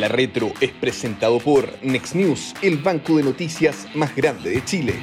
La Retro es presentado por Next News, el banco de noticias más grande de Chile.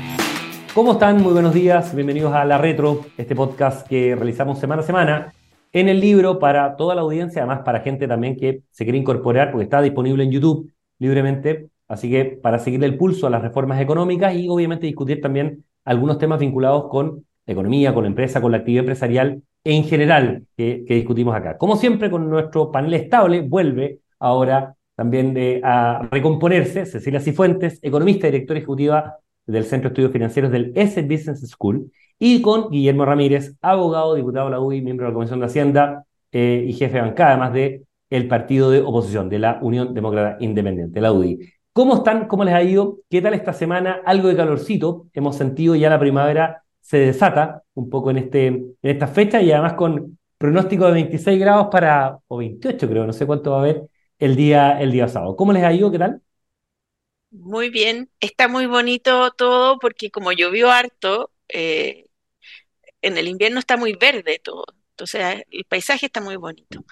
¿Cómo están? Muy buenos días. Bienvenidos a La Retro, este podcast que realizamos semana a semana en el libro para toda la audiencia, además para gente también que se quiere incorporar, porque está disponible en YouTube libremente. Así que para seguirle el pulso a las reformas económicas y obviamente discutir también algunos temas vinculados con economía, con la empresa, con la actividad empresarial en general que, discutimos acá. Como siempre, con nuestro panel estable, vuelve ahora también de, a recomponerse Cecilia Cifuentes, economista y directora ejecutiva del Centro de Estudios Financieros del S Business School, y con Guillermo Ramírez, abogado, diputado de la UDI, miembro de la Comisión de Hacienda eh, y jefe de bancada, además de partido de oposición de la Unión Demócrata Independiente, la UDI. ¿Cómo están? ¿Cómo les ha ido? ¿Qué tal esta semana? Algo de calorcito. Hemos sentido ya la primavera se desata un poco en, este, en esta fecha y además con pronóstico de 26 grados para, o 28 creo, no sé cuánto va a haber el día, el día sábado. ¿Cómo les ha ido? ¿Qué tal? Muy bien, está muy bonito todo porque como llovió harto, eh, en el invierno está muy verde todo, entonces el paisaje está muy bonito.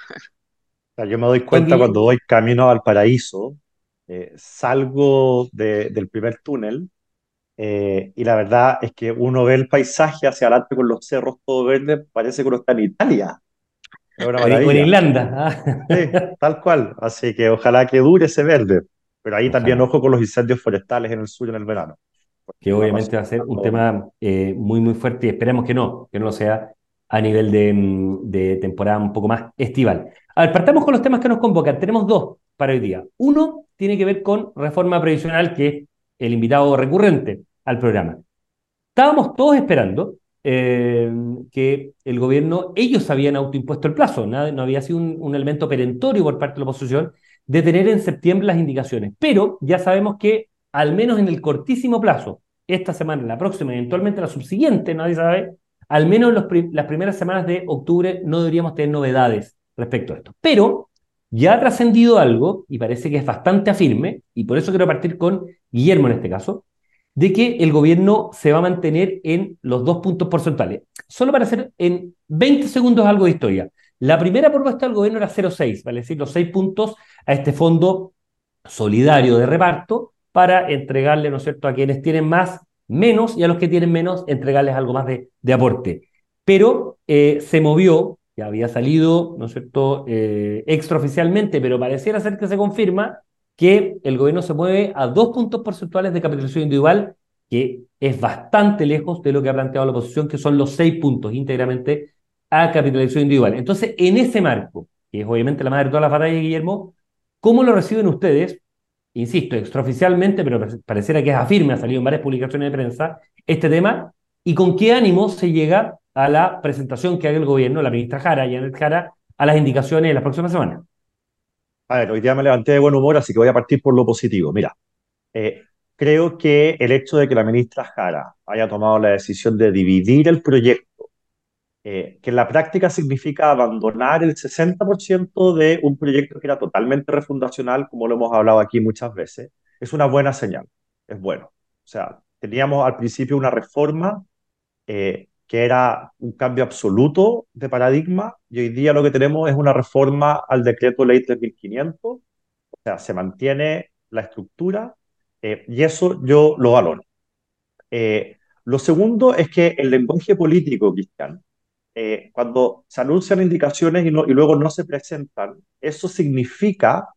yo me doy cuenta cuando voy camino al paraíso, eh, salgo del primer túnel eh, y la verdad es que uno ve el paisaje hacia adelante con los cerros todo verde, parece que uno está en Italia. Es en Irlanda. Ah. Sí, tal cual. Así que ojalá que dure ese verde. Pero ahí también ojo con los incendios forestales en el sur en el verano. Que obviamente va a ser un tema eh, muy, muy fuerte y esperemos que no, que no lo sea a nivel de, mm, de, temporada un poco más estival. A ver, partamos con los temas que nos convocan. Tenemos dos para hoy día. Uno tiene que ver con reforma previsional, que es el invitado recurrente al programa. Estábamos todos esperando eh, que el gobierno, ellos habían autoimpuesto el plazo, no había sido un, elemento perentorio por parte de la oposición de tener en septiembre las indicaciones, pero ya sabemos que al menos en el cortísimo plazo, esta semana, la próxima, eventualmente la subsiguiente, nadie sabe, al menos las primeras semanas de octubre no deberíamos tener novedades respecto a esto. Pero ya ha trascendido algo, y parece que es bastante afirme, y por eso quiero partir con Guillermo en este caso, de que el gobierno se va a mantener en los dos puntos porcentuales. Solo para hacer en 20 segundos algo de historia. La primera propuesta del gobierno era 0,6, vale decir, los 6 puntos a este fondo solidario de reparto para entregarle, ¿no es cierto?, a quienes tienen más, menos, y a los que tienen menos, entregarles algo más de, aporte. Pero eh, se movió, ya había salido, ¿no es cierto?, eh, extraoficialmente, pero pareciera ser que se confirma, que el gobierno se mueve a dos puntos porcentuales de capitalización individual, que es bastante lejos de lo que ha planteado la oposición, que son los seis puntos íntegramente a capitalización individual. Entonces, en ese marco, que es obviamente la madre de todas las batallas, Guillermo, ¿cómo lo reciben ustedes? Insisto, extraoficialmente, pero pareciera que es afirme, ha salido en varias publicaciones de prensa, este tema, y con qué ánimo se llega a la presentación que haga el gobierno, la ministra Jara, Janet Jara, a las indicaciones de las próximas semanas. A ver, hoy día me levanté de buen humor, así que voy a partir por lo positivo. Mira, eh, creo que el hecho de que la ministra Jara haya tomado la decisión de dividir el proyecto, eh, que en la práctica significa abandonar el 60% de un proyecto que era totalmente refundacional, como lo hemos hablado aquí muchas veces, es una buena señal, es bueno. O sea, teníamos al principio una reforma eh, que era un cambio absoluto de paradigma, y hoy día lo que tenemos es una reforma al decreto ley 3500, o sea, se mantiene la estructura, eh, y eso yo lo valoro. Eh, lo segundo es que el lenguaje político, Cristian, eh, cuando se anuncian indicaciones y, y luego no se presentan, eso significa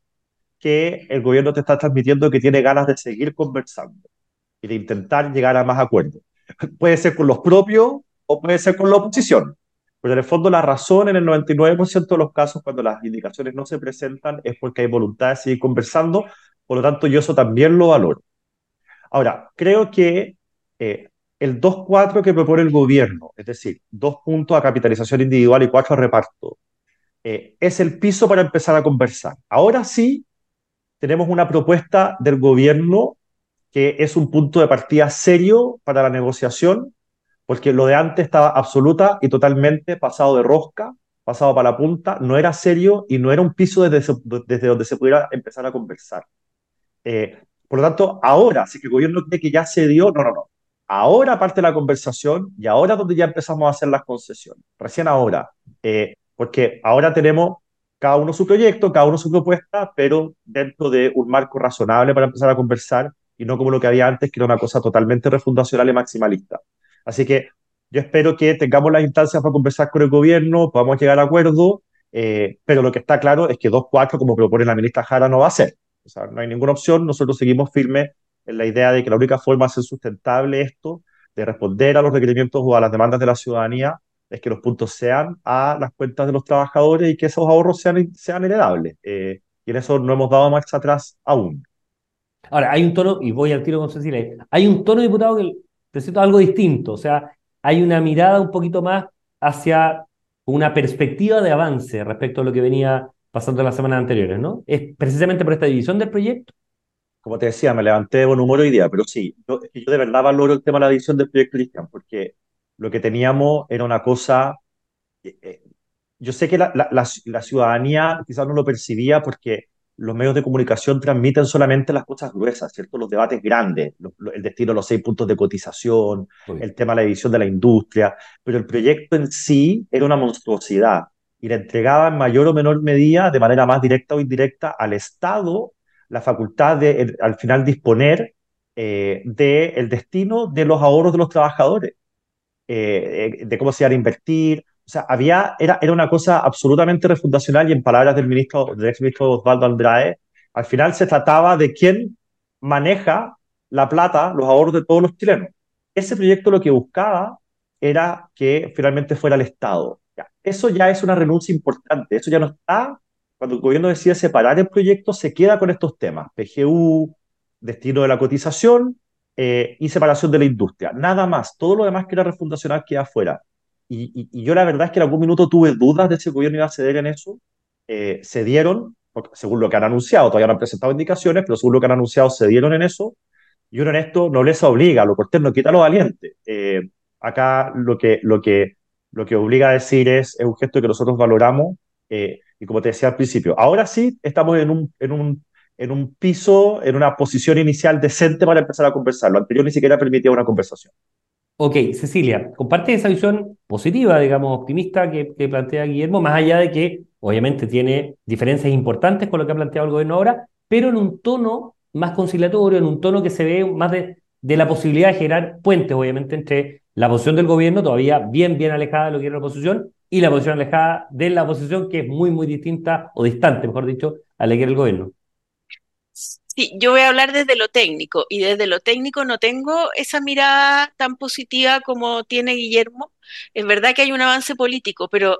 que el gobierno te está transmitiendo que tiene ganas de seguir conversando y de intentar llegar a más acuerdos. Puede ser con los propios o puede ser con la oposición. Pero en el fondo la razón en el 99% de los casos cuando las indicaciones no se presentan es porque hay voluntad de seguir conversando, por lo tanto yo eso también lo valoro. Ahora, creo que eh, el 2-4 que propone el gobierno, es decir, dos puntos a capitalización individual y cuatro a reparto, eh, es el piso para empezar a conversar. Ahora sí, tenemos una propuesta del gobierno que es un punto de partida serio para la negociación porque lo de antes estaba absoluta y totalmente pasado de rosca, pasado para la punta, no era serio y no era un piso desde, donde se pudiera empezar a conversar. Eh, por lo tanto, ahora, si el gobierno cree que ya se dio, no, no, no. Ahora parte la conversación y ahora donde ya empezamos a hacer las concesiones. Recién ahora. Eh, porque ahora tenemos cada uno su proyecto, cada uno su propuesta, pero dentro de un marco razonable para empezar a conversar y no como lo que había antes, que era una cosa totalmente refundacional y maximalista. Así que yo espero que tengamos las instancias para conversar con el gobierno, podamos llegar a acuerdo, eh, pero lo que está claro es que 2.4, como propone la ministra Jara, no va a ser. O sea, no hay ninguna opción, nosotros seguimos firmes en la idea de que la única forma de ser sustentable esto, de responder a los requerimientos o a las demandas de la ciudadanía, es que los puntos sean a las cuentas de los trabajadores y que esos ahorros sean, sean heredables. Eh, y en eso no hemos dado marcha atrás aún. Ahora, hay un tono, y voy al tiro con Cecilia, hay un tono, diputado, que presenta algo distinto. O sea, hay una mirada un poquito más hacia una perspectiva de avance respecto a lo que venía pasando en las semanas anteriores, ¿no? ¿Es precisamente por esta división del proyecto? Como te decía, me levanté de buen humor hoy día, pero sí, yo, yo de verdad valoro el tema de la división del proyecto Cristian, porque lo que teníamos era una cosa... Eh, eh, yo sé que la, la, la, ciudadanía quizás no lo percibía porque los medios de comunicación transmiten solamente las cosas gruesas, ¿cierto? Los debates grandes, el destino de los seis puntos de cotización, el tema de la división de la industria, pero el proyecto en sí era una monstruosidad y le entregaba en mayor o menor medida, de manera más directa o indirecta, al Estado la facultad de, al final, disponer eh, del destino de los ahorros de los trabajadores. Eh, de cómo se iba a invertir. O sea, había, era, era una cosa absolutamente refundacional y en palabras del ministro, del exministro Osvaldo Andrade, al final se trataba de quién maneja la plata, los ahorros de todos los chilenos. Ese proyecto lo que buscaba era que finalmente fuera el Estado. eso ya es una renuncia importante, eso ya no está, cuando el gobierno decide separar el proyecto, se queda con estos temas, PGU, destino de la cotización eh, y separación de la industria. Nada más. Todo lo demás que era refundacional queda afuera. Y, y, yo la verdad es que en algún minuto tuve dudas de si el gobierno iba a ceder en eso. Eh, según lo que han anunciado, todavía no han presentado indicaciones, pero según lo que han anunciado, se dieron en eso. Y uno en esto no les obliga, lo cortés no quita lo valiente. Eh, acá lo que, lo, que, lo que obliga a decir es, es un gesto que nosotros valoramos. Eh, y como te decía al principio, ahora sí estamos en un, en un en un piso, en una posición inicial decente para empezar a conversar. Lo anterior ni siquiera permitía una conversación. Ok, Cecilia, comparte esa visión positiva, digamos, optimista que, plantea Guillermo, más allá de que obviamente tiene diferencias importantes con lo que ha planteado el gobierno ahora, pero en un tono más conciliatorio, en un tono que se ve más de, la posibilidad de generar puentes, obviamente, entre la posición del gobierno, todavía bien, bien alejada de lo que era la oposición, y la posición alejada de la oposición, que es muy, muy distinta, o distante, mejor dicho, a la que era el gobierno. Sí, yo voy a hablar desde lo técnico y desde lo técnico no tengo esa mirada tan positiva como tiene Guillermo. Es verdad que hay un avance político, pero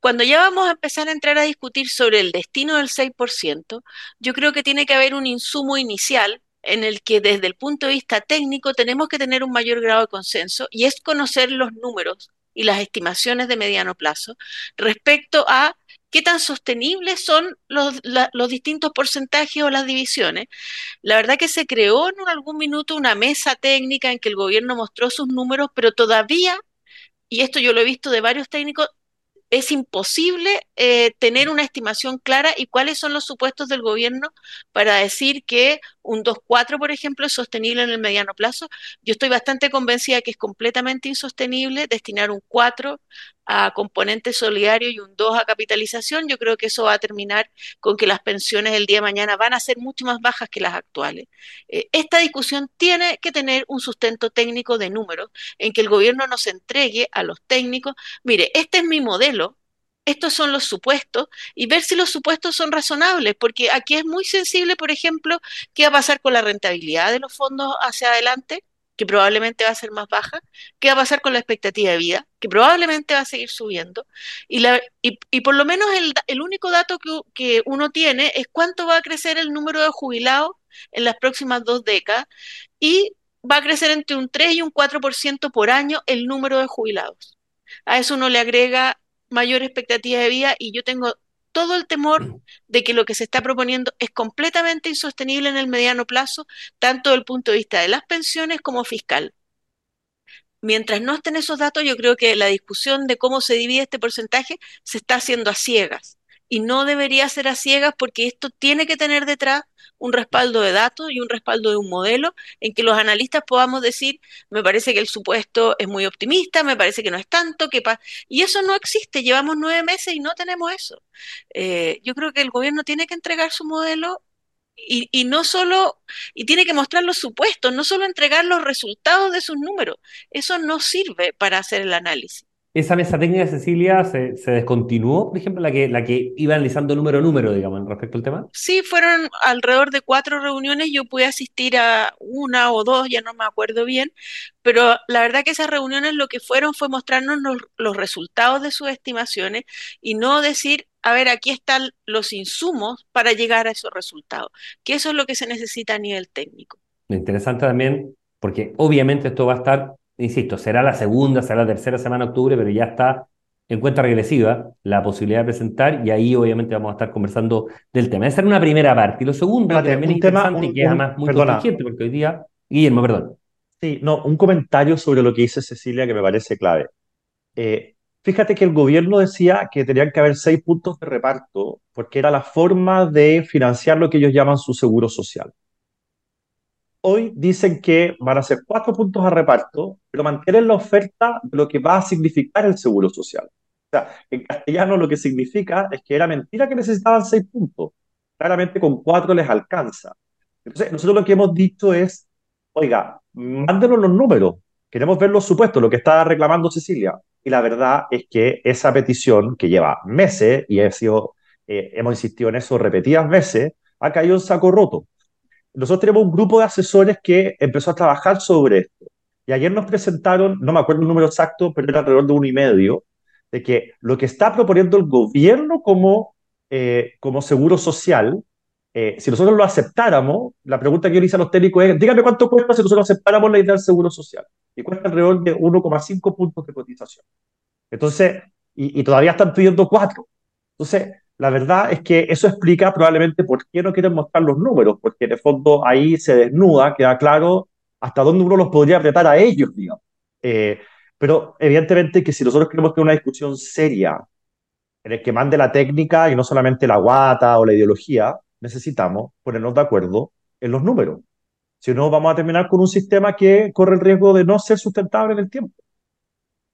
cuando ya vamos a empezar a entrar a discutir sobre el destino del 6%, yo creo que tiene que haber un insumo inicial en el que desde el punto de vista técnico tenemos que tener un mayor grado de consenso y es conocer los números y las estimaciones de mediano plazo respecto a qué tan sostenibles son los, los, distintos porcentajes o las divisiones. La verdad que se creó en algún minuto una mesa técnica en que el gobierno mostró sus números, pero todavía, y esto yo lo he visto de varios técnicos, es imposible eh, tener una estimación clara y cuáles son los supuestos del gobierno para decir que un 2.4, por ejemplo, es sostenible en el mediano plazo. Yo estoy bastante convencida que es completamente insostenible destinar un 4 a componente solidario y un 2 a capitalización. Yo creo que eso va a terminar con que las pensiones el día de mañana van a ser mucho más bajas que las actuales. Eh, esta discusión tiene que tener un sustento técnico de números en que el gobierno nos entregue a los técnicos, mire, este es mi modelo, estos son los supuestos y ver si los supuestos son razonables, porque aquí es muy sensible, por ejemplo, qué va a pasar con la rentabilidad de los fondos hacia adelante, que probablemente va a ser más baja, qué va a pasar con la expectativa de vida, que probablemente va a seguir subiendo, y, por lo menos el, el único dato que, que, uno tiene es cuánto va a crecer el número de jubilados en las próximas dos décadas, y va a crecer entre un 3 y un 4% por año el número de jubilados. A eso uno le agrega mayor expectativa de vida y yo tengo todo el temor de que lo que se está proponiendo es completamente insostenible en el mediano plazo, tanto desde el punto de vista de las pensiones como fiscal. Mientras no estén esos datos, yo creo que la discusión de cómo se divide este porcentaje se está haciendo a ciegas y no debería ser a ciegas porque esto tiene que tener detrás un respaldo de datos y un respaldo de un modelo en que los analistas podamos decir, me parece que el supuesto es muy optimista, me parece que no es tanto, que y eso no existe, llevamos nueve meses y no tenemos eso. Eh, yo creo que el gobierno tiene que entregar su modelo y, y, no solo, y tiene que mostrar los supuestos, no solo entregar los resultados de sus números. Eso no sirve para hacer el análisis. ¿Esa mesa técnica, Cecilia, se, se, descontinuó, por ejemplo, la que, la que iba analizando número a número, digamos, respecto al tema? Sí, fueron alrededor de cuatro reuniones. Yo pude asistir a una o dos, ya no me acuerdo bien, pero la verdad que esas reuniones lo que fueron fue mostrarnos los, los resultados de sus estimaciones y no decir, a ver, aquí están los insumos para llegar a esos resultados, que eso es lo que se necesita a nivel técnico. Interesante también, porque obviamente esto va a estar insisto, será la segunda, será la tercera semana de octubre, pero ya está en cuenta regresiva la posibilidad de presentar y ahí obviamente vamos a estar conversando del tema. Esa era una primera parte. Y lo segundo, que también es interesante y que es además muy perdona. porque hoy día... Guillermo, perdón. Sí, no, un comentario sobre lo que dice Cecilia que me parece clave. Eh, fíjate que el gobierno decía que tenían que haber seis puntos de reparto porque era la forma de financiar lo que ellos llaman su seguro social hoy dicen que van a ser cuatro puntos a reparto, pero mantienen la oferta de lo que va a significar el seguro social. O sea, en castellano lo que significa es que era mentira que necesitaban seis puntos. Claramente con cuatro les alcanza. Entonces, nosotros lo que hemos dicho es, oiga, mándenos los números, queremos ver los supuestos, lo que está reclamando Cecilia. Y la verdad es que esa petición, que lleva meses, y he eh, hemos insistido en eso repetidas veces, ha caído en saco roto nosotros tenemos un grupo de asesores que empezó a trabajar sobre esto. Y ayer nos presentaron, no me acuerdo el número exacto, pero era alrededor de uno y medio, de que lo que está proponiendo el gobierno como, eh, como seguro social, eh, si nosotros lo aceptáramos, la pregunta que yo le hice a los técnicos es, dígame cuánto cuesta si nosotros aceptáramos la idea del seguro social. Y cuesta alrededor de 1,5 puntos de cotización. Entonces, y, y todavía están pidiendo cuatro. Entonces, la verdad es que eso explica probablemente por qué no quieren mostrar los números, porque de fondo ahí se desnuda, queda claro hasta dónde uno los podría apretar a ellos, digamos. Eh, pero evidentemente que si nosotros queremos tener una discusión seria en el que mande la técnica y no solamente la guata o la ideología, necesitamos ponernos de acuerdo en los números. Si no, vamos a terminar con un sistema que corre el riesgo de no ser sustentable en el tiempo.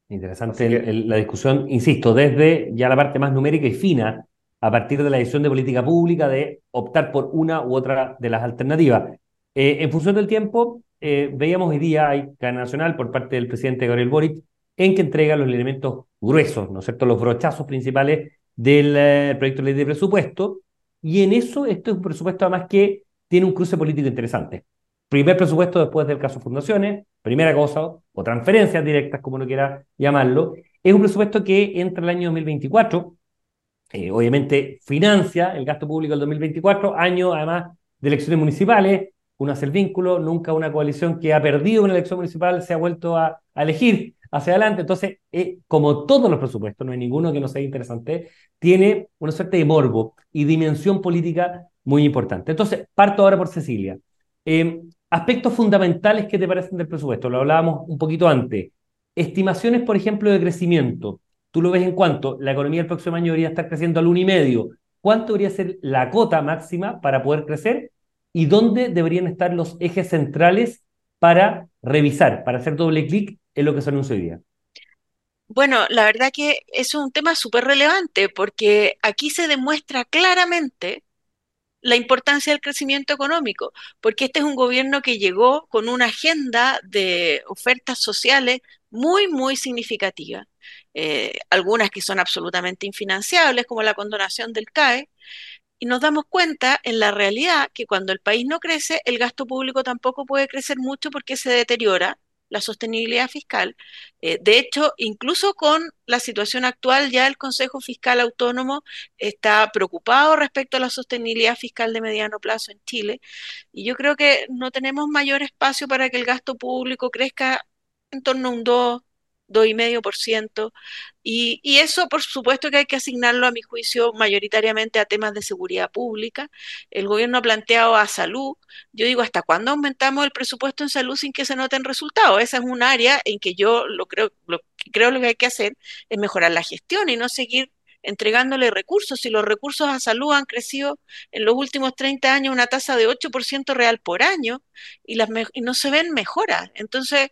Interesante la discusión, insisto, desde ya la parte más numérica y fina a partir de la decisión de política pública de optar por una u otra de las alternativas. Eh, en función del tiempo, eh, veíamos hoy día hay cadena nacional por parte del presidente Gabriel Boric en que entrega los elementos gruesos, ¿no es cierto?, los brochazos principales del eh, proyecto de ley de presupuesto, y en eso esto es un presupuesto además que tiene un cruce político interesante. Primer presupuesto después del caso Fundaciones, primera cosa, o transferencias directas, como uno quiera llamarlo, es un presupuesto que entra el año 2024 eh, obviamente financia el gasto público del 2024, año además de elecciones municipales, uno hace el vínculo, nunca una coalición que ha perdido una elección municipal se ha vuelto a, elegir hacia adelante. Entonces, eh, como todos los presupuestos, no hay ninguno que no sea interesante, tiene una suerte de morbo y dimensión política muy importante. Entonces, parto ahora por Cecilia. Eh, aspectos fundamentales que te parecen del presupuesto, lo hablábamos un poquito antes. Estimaciones, por ejemplo, de crecimiento. Tú lo ves en cuanto la economía el próximo año debería estar creciendo al 1,5. ¿Cuánto debería ser la cota máxima para poder crecer? ¿Y dónde deberían estar los ejes centrales para revisar, para hacer doble clic en lo que se anuncia hoy día? Bueno, la verdad que es un tema súper relevante porque aquí se demuestra claramente la importancia del crecimiento económico, porque este es un gobierno que llegó con una agenda de ofertas sociales muy, muy significativa. Eh, algunas que son absolutamente infinanciables, como la condonación del CAE, y nos damos cuenta en la realidad que cuando el país no crece, el gasto público tampoco puede crecer mucho porque se deteriora la sostenibilidad fiscal. Eh, de hecho, incluso con la situación actual, ya el Consejo Fiscal Autónomo está preocupado respecto a la sostenibilidad fiscal de mediano plazo en Chile. Y yo creo que no tenemos mayor espacio para que el gasto público crezca en torno a un 2, 2,5%. Y, y eso, por supuesto, que hay que asignarlo, a mi juicio, mayoritariamente a temas de seguridad pública. El gobierno ha planteado a salud. Yo digo, ¿hasta cuándo aumentamos el presupuesto en salud sin que se noten resultados? Esa es un área en que yo lo creo, lo creo lo que hay que hacer es mejorar la gestión y no seguir entregándole recursos. y los recursos a salud han crecido en los últimos 30 años una tasa de 8% real por año y, las y no se ven mejoras. Entonces,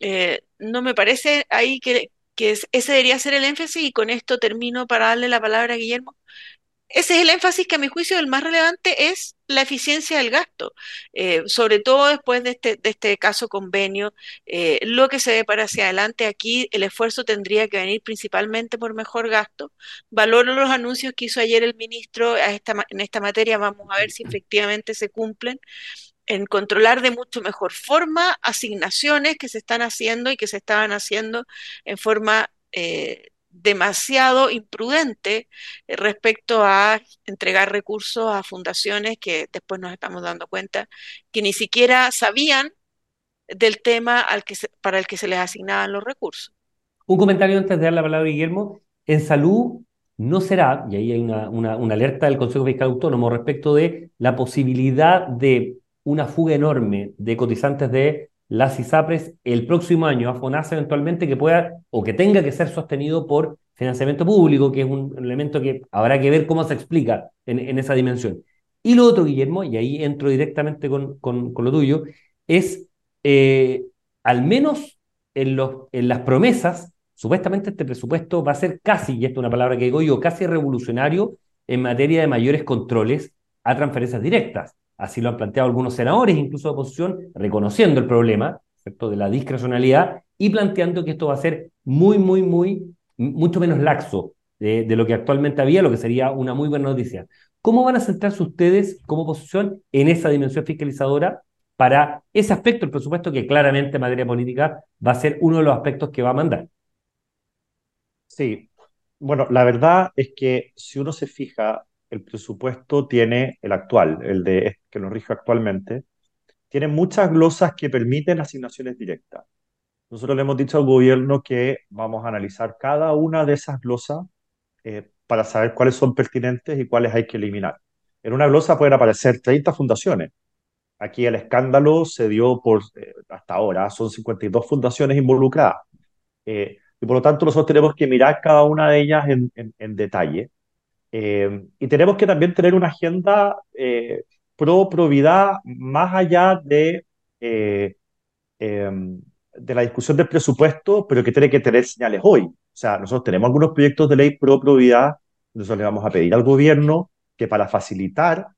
eh, no me parece ahí que, que ese debería ser el énfasis y con esto termino para darle la palabra a Guillermo. Ese es el énfasis que a mi juicio el más relevante es la eficiencia del gasto, eh, sobre todo después de este, de este caso convenio, eh, lo que se ve para hacia adelante. Aquí, el esfuerzo tendría que venir principalmente por mejor gasto. Valoro los anuncios que hizo ayer el ministro a esta, en esta materia, vamos a ver si efectivamente se cumplen en controlar de mucho mejor forma asignaciones que se están haciendo y que se estaban haciendo en forma eh, demasiado imprudente eh, respecto a entregar recursos a fundaciones que después nos estamos dando cuenta que ni siquiera sabían del tema al que para el que se les asignaban los recursos. Un comentario antes de dar la palabra a Guillermo. En salud no será, y ahí hay una, una alerta del Consejo Fiscal Autónomo respecto de la posibilidad de una fuga enorme de cotizantes de las ISAPRES el próximo año a FONASA eventualmente que pueda o que tenga que ser sostenido por financiamiento público, que es un elemento que habrá que ver cómo se explica en, esa dimensión. Y lo otro, Guillermo, y ahí entro directamente con, con, lo tuyo, es eh, al menos en, los, en las promesas, supuestamente este presupuesto va a ser casi, y esta es una palabra que digo yo, casi revolucionario en materia de mayores controles a transferencias directas. Así lo han planteado algunos senadores, incluso de oposición, reconociendo el problema ¿cierto? de la discrecionalidad y planteando que esto va a ser muy, muy, muy, mucho menos laxo de, lo que actualmente había, lo que sería una muy buena noticia. ¿Cómo van a centrarse ustedes como oposición en esa dimensión fiscalizadora para ese aspecto del presupuesto que claramente en materia política va a ser uno de los aspectos que va a mandar? Sí, bueno, la verdad es que si uno se fija el presupuesto tiene, el actual, el de que nos rige actualmente, tiene muchas glosas que permiten asignaciones directas. Nosotros le hemos dicho al gobierno que vamos a analizar cada una de esas glosas eh, para saber cuáles son pertinentes y cuáles hay que eliminar. En una glosa pueden aparecer 30 fundaciones. Aquí el escándalo se dio por, eh, hasta ahora, son 52 fundaciones involucradas. Eh, y por lo tanto nosotros tenemos que mirar cada una de ellas en detalle eh, y tenemos que también tener una agenda eh, pro probidad más allá de, eh, em, de la discusión del presupuesto, pero que tiene que tener señales hoy. O sea, nosotros tenemos algunos proyectos de ley pro probidad, nosotros le vamos a pedir al gobierno que para facilitar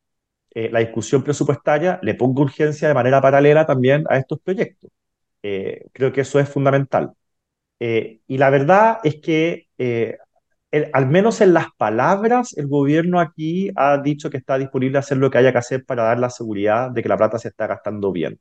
la discusión presupuestaria le ponga urgencia de manera paralela también a estos proyectos. creo que eso es fundamental. y la verdad es que al menos en las palabras, el gobierno aquí ha dicho que está disponible a hacer lo que haya que hacer para dar la seguridad de que la plata se está gastando bien.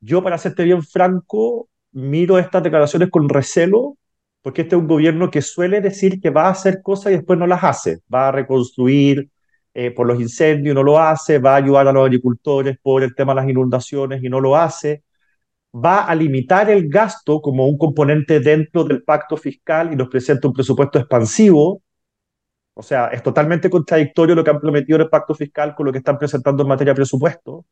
Yo, para serte bien franco, miro estas declaraciones con recelo, porque este es un gobierno que suele decir que va a hacer cosas y después no las hace. Va a reconstruir eh, por los incendios, no lo hace, va a ayudar a los agricultores por el tema de las inundaciones y no lo hace va a limitar el gasto como un componente dentro del pacto fiscal y nos presenta un presupuesto expansivo. O sea, es totalmente contradictorio lo que han prometido en el pacto fiscal con lo que están presentando en materia de presupuesto.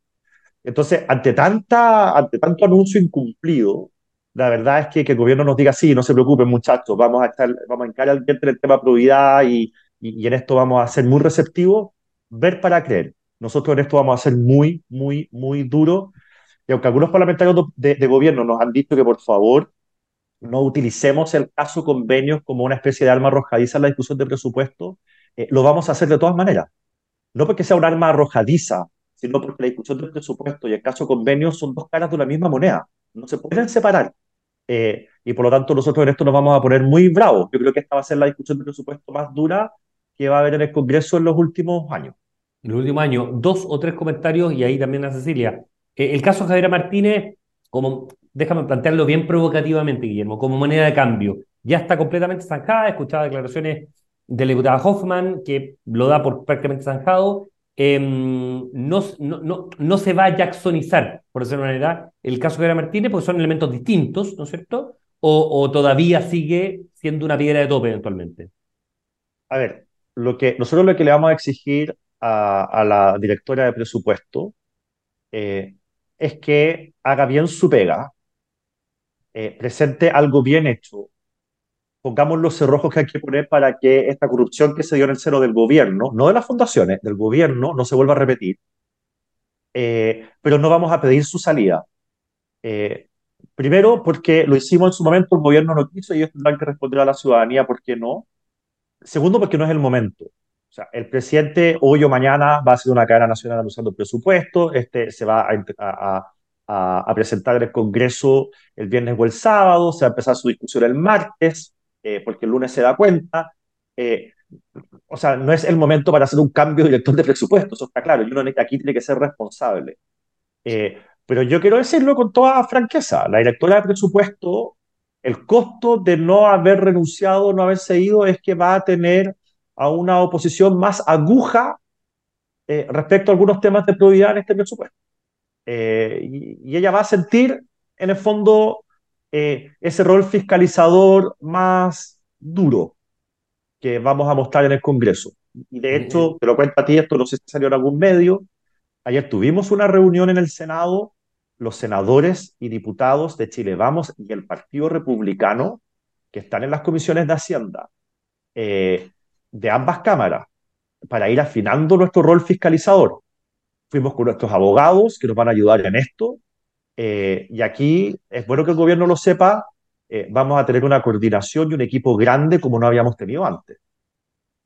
Entonces, ante, tanta, ante tanto anuncio incumplido, la verdad es que, que el gobierno nos diga, sí, no se preocupen muchachos, vamos a, estar, vamos a encarar el tema de probidad y, y, y en esto vamos a ser muy receptivos, ver para creer. Nosotros en esto vamos a ser muy, muy, muy duros y aunque algunos parlamentarios de, gobierno nos han dicho que por favor no utilicemos el caso convenios como una especie de arma arrojadiza en la discusión de presupuesto, eh, lo vamos a hacer de todas maneras. No porque sea un arma arrojadiza, sino porque la discusión del presupuesto y el caso convenios son dos caras de una misma moneda. No se pueden separar. Eh, y por lo tanto nosotros en esto nos vamos a poner muy bravos. Yo creo que esta va a ser la discusión del presupuesto más dura que va a haber en el Congreso en los últimos años. En los últimos años, dos o tres comentarios y ahí también a Cecilia. Eh, el caso Javier Martínez, como, déjame plantearlo bien provocativamente, Guillermo, como moneda de cambio, ya está completamente zanjada. He escuchado declaraciones del diputado Hoffman que lo da por prácticamente zanjado. Em, no, no, no, se va a jacksonizar, por decirlo de manera, el caso Javier Martínez, porque son elementos distintos, ¿no es cierto? O, todavía sigue siendo una piedra de tope eventualmente. A ver, lo que, nosotros lo que le vamos a exigir a, la directora de presupuesto eh, es que haga bien su pega, eh, presente algo bien hecho pongamos los cerrojos que hay que poner para que esta corrupción que se dio en el seno del gobierno, no de las fundaciones, del gobierno, no se vuelva a repetir. Eh, pero no vamos a pedir su salida. Eh, primero, porque lo hicimos en su momento, el gobierno no quiso y ellos tendrán que responder a la ciudadanía por qué no. Segundo, porque no es el momento. O sea, el presidente hoy o mañana va a hacer una cadena nacional anunciando el presupuesto, este se va a, presentar en el Congreso el viernes o el sábado, se va a empezar su discusión el martes, eh, porque el lunes se da cuenta. Eh, o sea, no es el momento para hacer un cambio director de presupuesto, eso está claro, y uno aquí tiene que ser responsable. Eh, pero yo quiero decirlo con toda franqueza, la directora de presupuesto, el costo de no haber renunciado, no haber seguido, es que va a tener a una oposición más aguja respecto a algunos temas de prioridad en este presupuesto. y, y, ella va a sentir, en el fondo, eh, ese rol fiscalizador más duro que vamos a mostrar en el Congreso. Y de hecho, te lo cuento a ti, esto no sé si salió en algún medio, ayer tuvimos una reunión en el Senado, los senadores y diputados de Chile Vamos y el Partido Republicano, que están en las comisiones de Hacienda eh, de ambas cámaras, para ir afinando nuestro rol fiscalizador. Fuimos con nuestros abogados que nos van a ayudar en esto, eh, y aquí es bueno que el gobierno lo sepa, eh, vamos a tener una coordinación y un equipo grande como no habíamos tenido antes.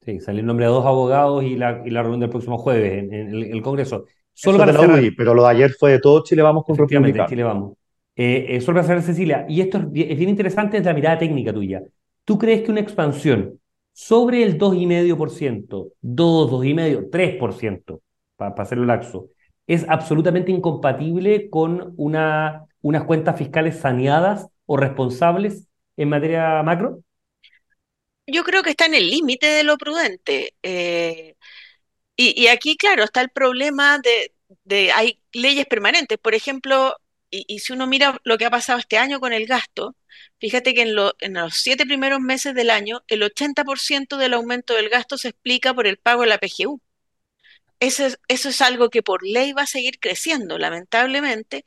Sí, salió el nombre de dos abogados y la, y la reunión del próximo jueves en, el, Congreso. Solo para cerrar, pero lo de ayer fue de todo Chile Vamos con República. Chile Vamos. Eh, eh, solo para cerrar, Cecilia, y esto es, bien interesante desde la mirada técnica tuya. ¿Tú crees que una expansión sobre el 2,5%, 2, 2,5%, 3%, para, para hacerlo laxo, es absolutamente incompatible con una, unas cuentas fiscales saneadas o responsables en materia macro? Yo creo que está en el límite de lo prudente. Eh, y, aquí, claro, está el problema de, de hay leyes permanentes. Por ejemplo, y, si uno mira lo que ha pasado este año con el gasto, fíjate que en, los siete primeros meses del año, el 80% del aumento del gasto se explica por el pago de la PGU eso es, algo que por ley va a seguir creciendo, lamentablemente.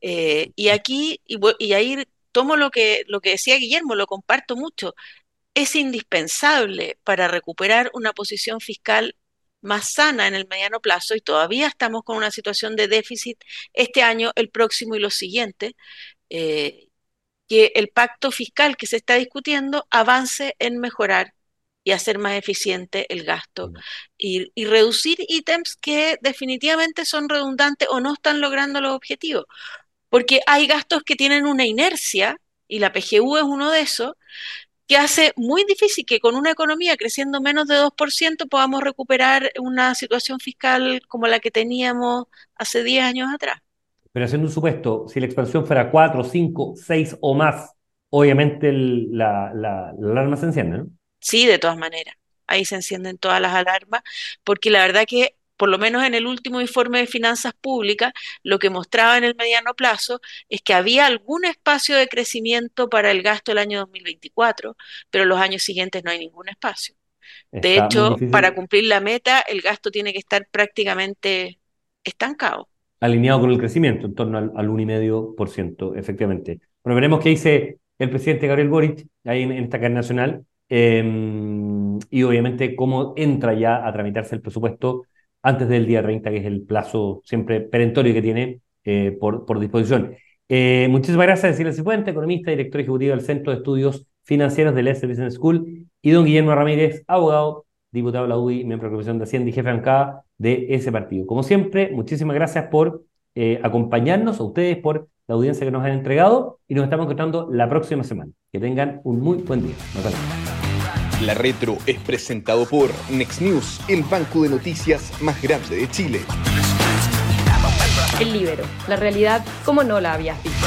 Eh, y aquí, y, ahí tomo lo que, lo que decía Guillermo, lo comparto mucho. Es indispensable para recuperar una posición fiscal más sana en el mediano plazo y todavía estamos con una situación de déficit este año, el próximo y los siguientes, eh, que el pacto fiscal que se está discutiendo avance en mejorar y hacer más eficiente el gasto y, reducir ítems que definitivamente son redundantes o no están logrando los objetivos. Porque hay gastos que tienen una inercia, y la PGU es uno de esos, que hace muy difícil que con una economía creciendo menos de 2% podamos recuperar una situación fiscal como la que teníamos hace 10 años atrás. Pero haciendo un supuesto, si la expansión fuera 4, 5, 6 o más, obviamente la, la, la alarma se enciende, ¿no? Sí, de todas maneras. Ahí se encienden todas las alarmas, porque la verdad que, por lo menos en el último informe de finanzas públicas, lo que mostraba en el mediano plazo es que había algún espacio de crecimiento para el gasto del año 2024, pero los años siguientes no hay ningún espacio. De hecho, para cumplir la meta, el gasto tiene que estar prácticamente estancado. Alineado con el crecimiento, en torno al, al 1,5%, efectivamente. Bueno, veremos qué dice el presidente Gabriel Boric ahí en, esta cadena nacional Em, y obviamente cómo entra ya a tramitarse el presupuesto antes del día 30, que es el plazo siempre perentorio que tiene eh, por, por, disposición. Eh, muchísimas gracias, Cecilia Cifuente, economista, director ejecutivo del Centro de Estudios Financieros del S Business School, y don Guillermo Ramírez, abogado, diputado de la UDI, miembro de la Comisión de Hacienda y jefe bancada de ese partido. Como siempre, muchísimas gracias por eh, acompañarnos, a ustedes por la audiencia que nos han entregado y nos estamos encontrando la próxima semana. Que tengan un muy buen día. Nos vemos. La Retro es presentado por Next News, el banco de noticias más grande de Chile. El Libero, la realidad como no la habías visto.